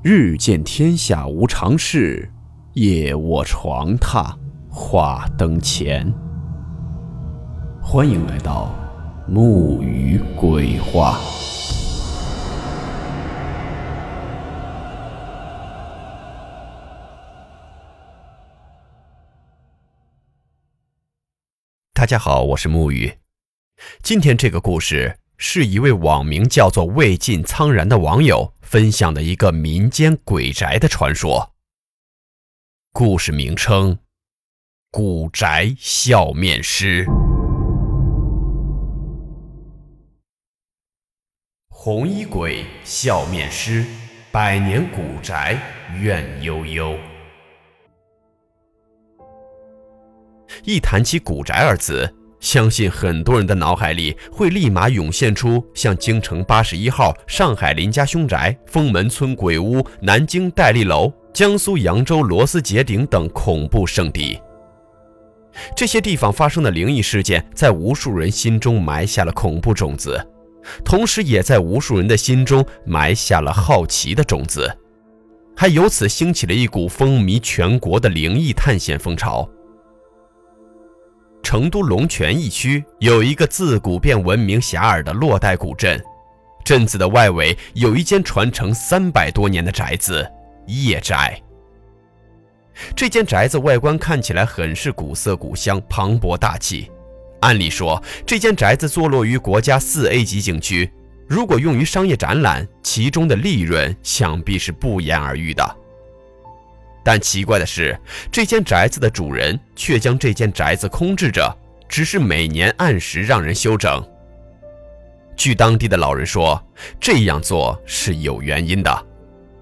日见天下无常事，夜卧床榻话灯前。欢迎来到木鱼鬼话。大家好，我是木鱼。今天这个故事。是一位网名叫做“魏晋苍然”的网友分享的一个民间鬼宅的传说。故事名称：古宅笑面师。红衣鬼笑面师，百年古宅怨悠悠。一谈起古宅二字。相信很多人的脑海里会立马涌现出像京城八十一号、上海林家凶宅、封门村鬼屋、南京戴笠楼、江苏扬州螺丝结顶等恐怖圣地。这些地方发生的灵异事件，在无数人心中埋下了恐怖种子，同时也在无数人的心中埋下了好奇的种子，还由此兴起了一股风靡全国的灵异探险风潮。成都龙泉驿区有一个自古便闻名遐迩的洛带古镇，镇子的外围有一间传承三百多年的宅子——叶宅。这间宅子外观看起来很是古色古香、磅礴大气。按理说，这间宅子坐落于国家四 A 级景区，如果用于商业展览，其中的利润想必是不言而喻的。但奇怪的是，这间宅子的主人却将这间宅子空置着，只是每年按时让人修整。据当地的老人说，这样做是有原因的。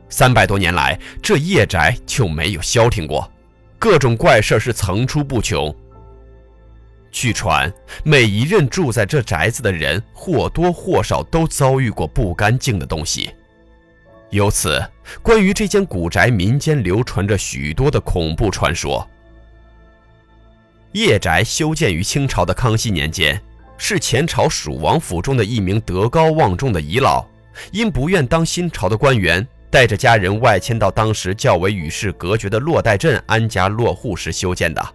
三百多年来，这夜宅就没有消停过，各种怪事是层出不穷。据传，每一任住在这宅子的人或多或少都遭遇过不干净的东西。由此，关于这间古宅，民间流传着许多的恐怖传说。叶宅修建于清朝的康熙年间，是前朝蜀王府中的一名德高望重的遗老，因不愿当新朝的官员，带着家人外迁到当时较为与世隔绝的洛带镇安家落户时修建的。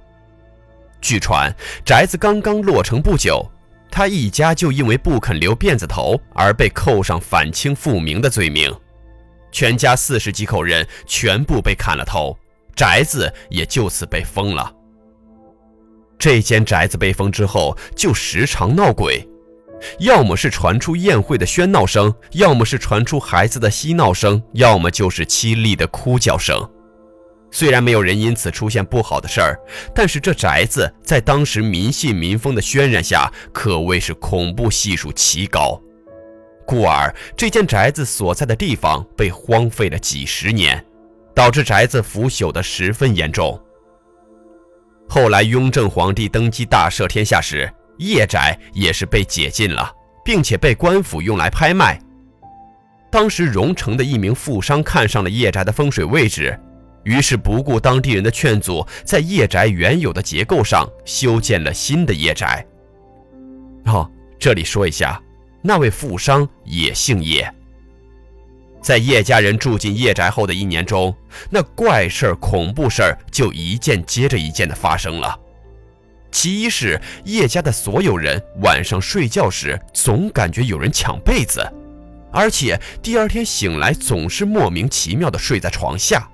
据传，宅子刚刚落成不久，他一家就因为不肯留辫子头而被扣上反清复明的罪名。全家四十几口人全部被砍了头，宅子也就此被封了。这间宅子被封之后，就时常闹鬼，要么是传出宴会的喧闹声，要么是传出孩子的嬉闹声，要么就是凄厉的哭叫声。虽然没有人因此出现不好的事儿，但是这宅子在当时民信民风的渲染下，可谓是恐怖系数奇高。故而，这间宅子所在的地方被荒废了几十年，导致宅子腐朽的十分严重。后来，雍正皇帝登基大赦天下时，叶宅也是被解禁了，并且被官府用来拍卖。当时，荣城的一名富商看上了叶宅的风水位置，于是不顾当地人的劝阻，在叶宅原有的结构上修建了新的叶宅。哦，这里说一下。那位富商也姓叶。在叶家人住进叶宅后的一年中，那怪事儿、恐怖事儿就一件接着一件的发生了。其一是叶家的所有人晚上睡觉时总感觉有人抢被子，而且第二天醒来总是莫名其妙的睡在床下。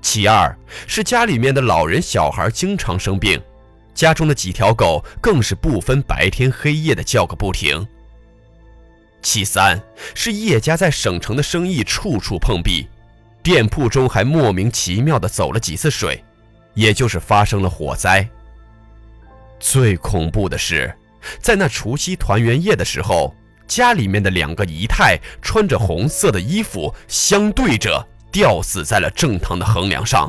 其二是家里面的老人、小孩经常生病。家中的几条狗更是不分白天黑夜的叫个不停。其三是叶家在省城的生意处处碰壁，店铺中还莫名其妙的走了几次水，也就是发生了火灾。最恐怖的是，在那除夕团圆夜的时候，家里面的两个姨太穿着红色的衣服，相对着吊死在了正堂的横梁上。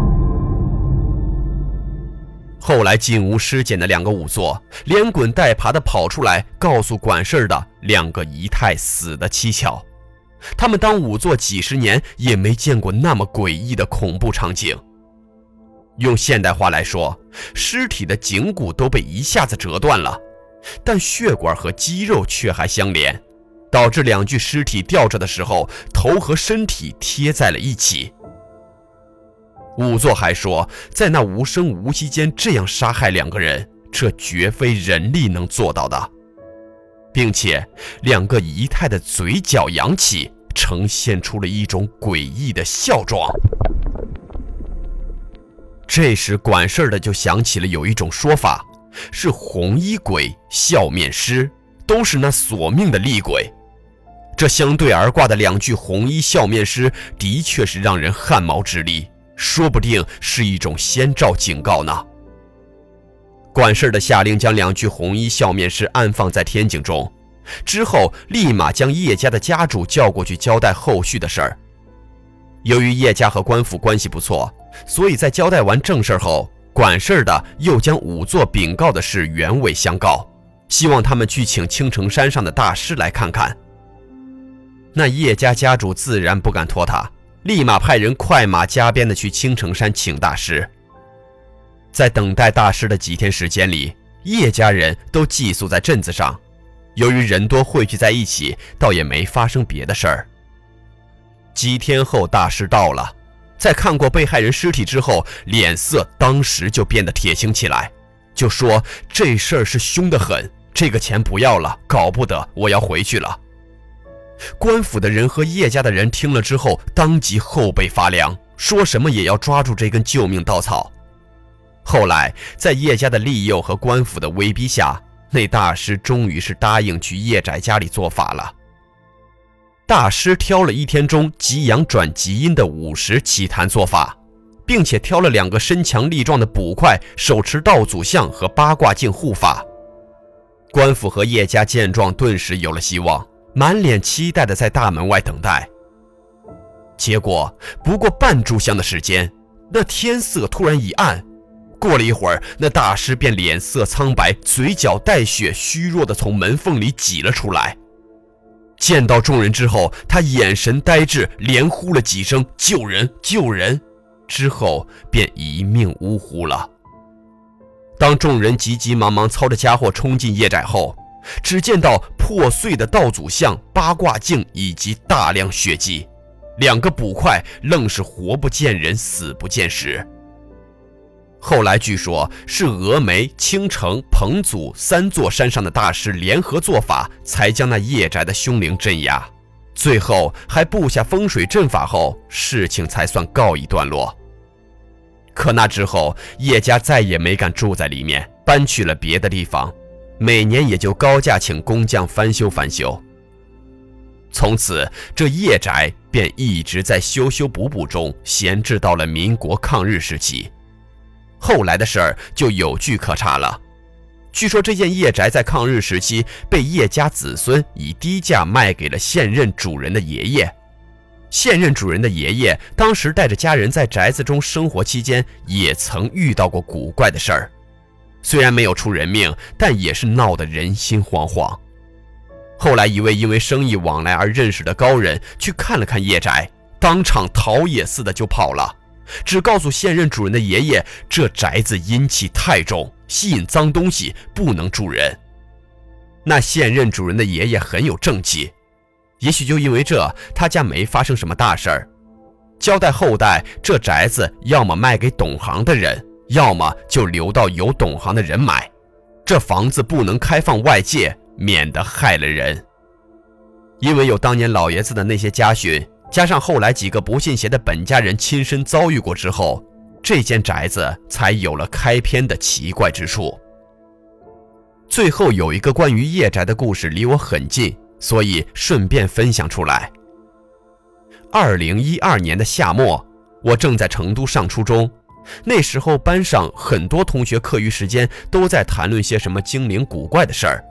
后来进屋尸检的两个仵作，连滚带爬的跑出来，告诉管事儿的两个姨太死的蹊跷。他们当仵作几十年，也没见过那么诡异的恐怖场景。用现代话来说，尸体的颈骨都被一下子折断了，但血管和肌肉却还相连，导致两具尸体吊着的时候，头和身体贴在了一起。仵作还说，在那无声无息间这样杀害两个人，这绝非人力能做到的，并且两个姨太的嘴角扬起，呈现出了一种诡异的笑状。这时，管事儿的就想起了有一种说法，是红衣鬼、笑面狮都是那索命的厉鬼。这相对而挂的两具红衣笑面狮，的确是让人汗毛直立，说不定是一种先兆警告呢。管事的下令将两具红衣笑面狮安放在天井中，之后立马将叶家的家主叫过去交代后续的事儿。由于叶家和官府关系不错，所以在交代完正事后，管事的又将仵作禀告的事原委相告，希望他们去请青城山上的大师来看看。那叶家家主自然不敢拖沓，立马派人快马加鞭的去青城山请大师。在等待大师的几天时间里，叶家人都寄宿在镇子上，由于人多汇聚在一起，倒也没发生别的事儿。几天后，大师到了，在看过被害人尸体之后，脸色当时就变得铁青起来，就说这事儿是凶得很，这个钱不要了，搞不得，我要回去了。官府的人和叶家的人听了之后，当即后背发凉，说什么也要抓住这根救命稻草。后来，在叶家的利诱和官府的威逼下，那大师终于是答应去叶宅家里做法了。大师挑了一天中吉阳转吉阴的午时起坛做法，并且挑了两个身强力壮的捕快，手持道祖像和八卦镜护法。官府和叶家见状，顿时有了希望。满脸期待的在大门外等待，结果不过半炷香的时间，那天色突然一暗。过了一会儿，那大师便脸色苍白，嘴角带血，虚弱的从门缝里挤了出来。见到众人之后，他眼神呆滞，连呼了几声“救人，救人”，之后便一命呜呼了。当众人急急忙忙操着家伙冲进夜宅后，只见到破碎的道祖像、八卦镜以及大量血迹，两个捕快愣是活不见人，死不见尸。后来据说，是峨眉、青城、彭祖三座山上的大师联合做法，才将那叶宅的凶灵镇压。最后还布下风水阵法后，事情才算告一段落。可那之后，叶家再也没敢住在里面，搬去了别的地方。每年也就高价请工匠翻修翻修。从此，这叶宅便一直在修修补补中闲置到了民国抗日时期。后来的事儿就有据可查了。据说这件叶宅在抗日时期被叶家子孙以低价卖给了现任主人的爷爷。现任主人的爷爷当时带着家人在宅子中生活期间，也曾遇到过古怪的事儿。虽然没有出人命，但也是闹得人心惶惶。后来，一位因为生意往来而认识的高人去看了看叶宅，当场逃也似的就跑了，只告诉现任主人的爷爷，这宅子阴气太重，吸引脏东西，不能住人。那现任主人的爷爷很有正气，也许就因为这，他家没发生什么大事儿。交代后代，这宅子要么卖给懂行的人。要么就留到有懂行的人买，这房子不能开放外界，免得害了人。因为有当年老爷子的那些家训，加上后来几个不信邪的本家人亲身遭遇过之后，这间宅子才有了开篇的奇怪之处。最后有一个关于夜宅的故事，离我很近，所以顺便分享出来。二零一二年的夏末，我正在成都上初中。那时候班上很多同学课余时间都在谈论些什么精灵古怪的事儿。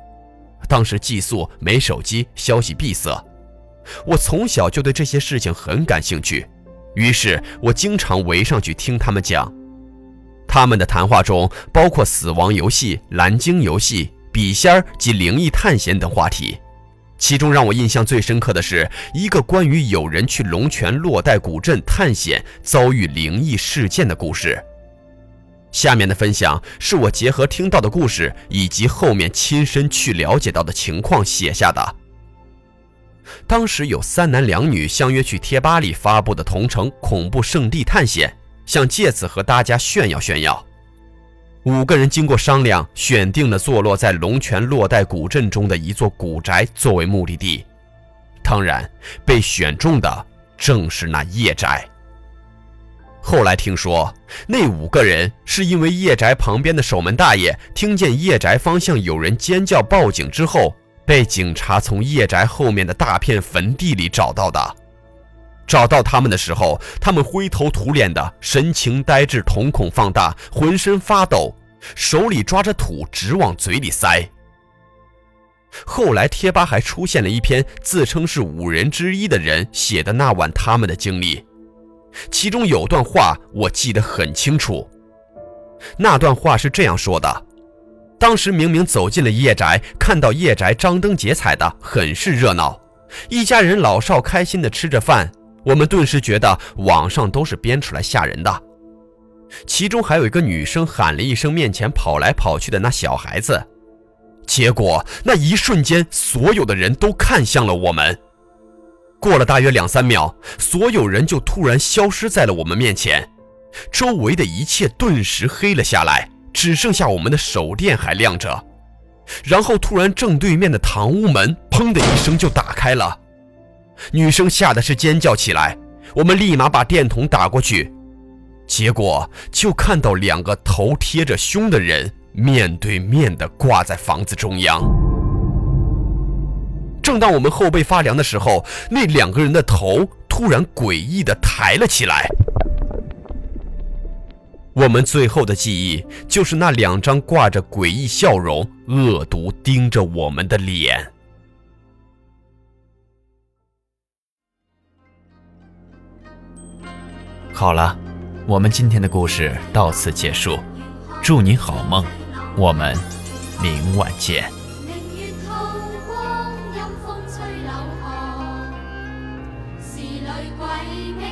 当时寄宿没手机，消息闭塞。我从小就对这些事情很感兴趣，于是我经常围上去听他们讲。他们的谈话中包括死亡游戏、蓝鲸游戏、笔仙儿及灵异探险等话题。其中让我印象最深刻的是一个关于有人去龙泉洛带古镇探险，遭遇灵异事件的故事。下面的分享是我结合听到的故事以及后面亲身去了解到的情况写下的。当时有三男两女相约去贴吧里发布的同城恐怖圣地探险，想借此和大家炫耀炫耀。五个人经过商量，选定了坐落在龙泉洛带古镇中的一座古宅作为目的地。当然，被选中的正是那叶宅。后来听说，那五个人是因为叶宅旁边的守门大爷听见叶宅方向有人尖叫报警之后。被警察从叶宅后面的大片坟地里找到的。找到他们的时候，他们灰头土脸的，神情呆滞，瞳孔放大，浑身发抖，手里抓着土直往嘴里塞。后来贴吧还出现了一篇自称是五人之一的人写的那晚他们的经历，其中有段话我记得很清楚。那段话是这样说的。当时明明走进了叶宅，看到叶宅张灯结彩的，很是热闹，一家人老少开心的吃着饭。我们顿时觉得网上都是编出来吓人的。其中还有一个女生喊了一声，面前跑来跑去的那小孩子。结果那一瞬间，所有的人都看向了我们。过了大约两三秒，所有人就突然消失在了我们面前，周围的一切顿时黑了下来。只剩下我们的手电还亮着，然后突然正对面的堂屋门砰的一声就打开了，女生吓得是尖叫起来。我们立马把电筒打过去，结果就看到两个头贴着胸的人面对面的挂在房子中央。正当我们后背发凉的时候，那两个人的头突然诡异的抬了起来。我们最后的记忆就是那两张挂着诡异笑容、恶毒盯着我们的脸。好了，我们今天的故事到此结束，祝你好梦，我们明晚见。是女鬼觅哀乐。